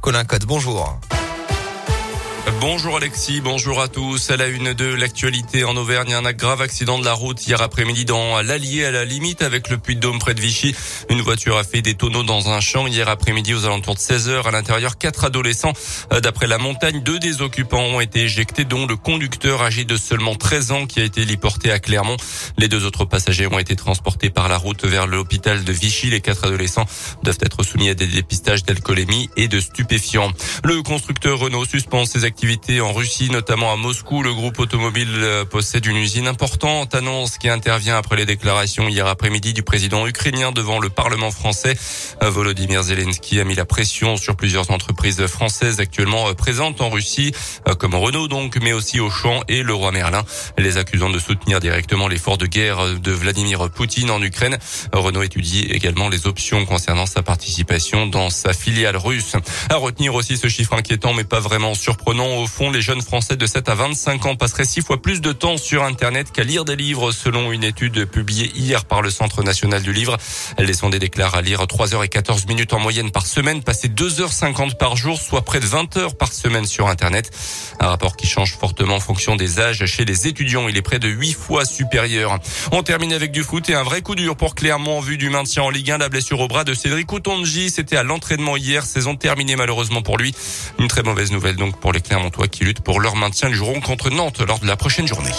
Colin Code, bonjour. Bonjour Alexis, bonjour à tous. À la une de l'actualité en Auvergne, un grave accident de la route hier après-midi dans l'Allier à la limite avec le Puy-de-Dôme près de Vichy. Une voiture a fait des tonneaux dans un champ hier après-midi aux alentours de 16 heures. À l'intérieur, quatre adolescents. Euh, d'après la montagne, deux des occupants ont été éjectés, dont le conducteur âgé de seulement 13 ans qui a été liporté à Clermont. Les deux autres passagers ont été transportés par la route vers l'hôpital de Vichy. Les quatre adolescents doivent être soumis à des dépistages d'alcoolémie et de stupéfiants. Le constructeur Renault suspend ses activités en Russie, notamment à Moscou. Le groupe automobile euh, possède une usine importante. Annonce qui intervient après les déclarations hier après-midi du président ukrainien devant le Parlement français. Euh, Volodymyr Zelensky a mis la pression sur plusieurs entreprises françaises actuellement euh, présentes en Russie, comme Renault donc, mais aussi Auchan et le roi Merlin, les accusant de soutenir directement l'effort de guerre de Vladimir Poutine en Ukraine. Renault étudie également les options concernant sa participation dans sa filiale russe. À retenir aussi ce chiffre inquiétant, mais pas vraiment surprenant au fond, les jeunes Français de 7 à 25 ans passeraient six fois plus de temps sur Internet qu'à lire des livres, selon une étude publiée hier par le Centre national du livre. Les sondés déclarent à lire 3 h et 14 minutes en moyenne par semaine, passer 2h50 par jour, soit près de 20 heures par semaine sur Internet. Un rapport qui change fortement en fonction des âges. Chez les étudiants, il est près de 8 fois supérieur. On termine avec du foot et un vrai coup dur pour Clermont en vue du maintien en Ligue 1. La blessure au bras de Cédric Outonji, c'était à l'entraînement hier, saison terminée malheureusement pour lui. Une très mauvaise nouvelle donc pour les Clermontois qui luttent pour leur maintien. Ils joueront contre Nantes lors de la prochaine journée.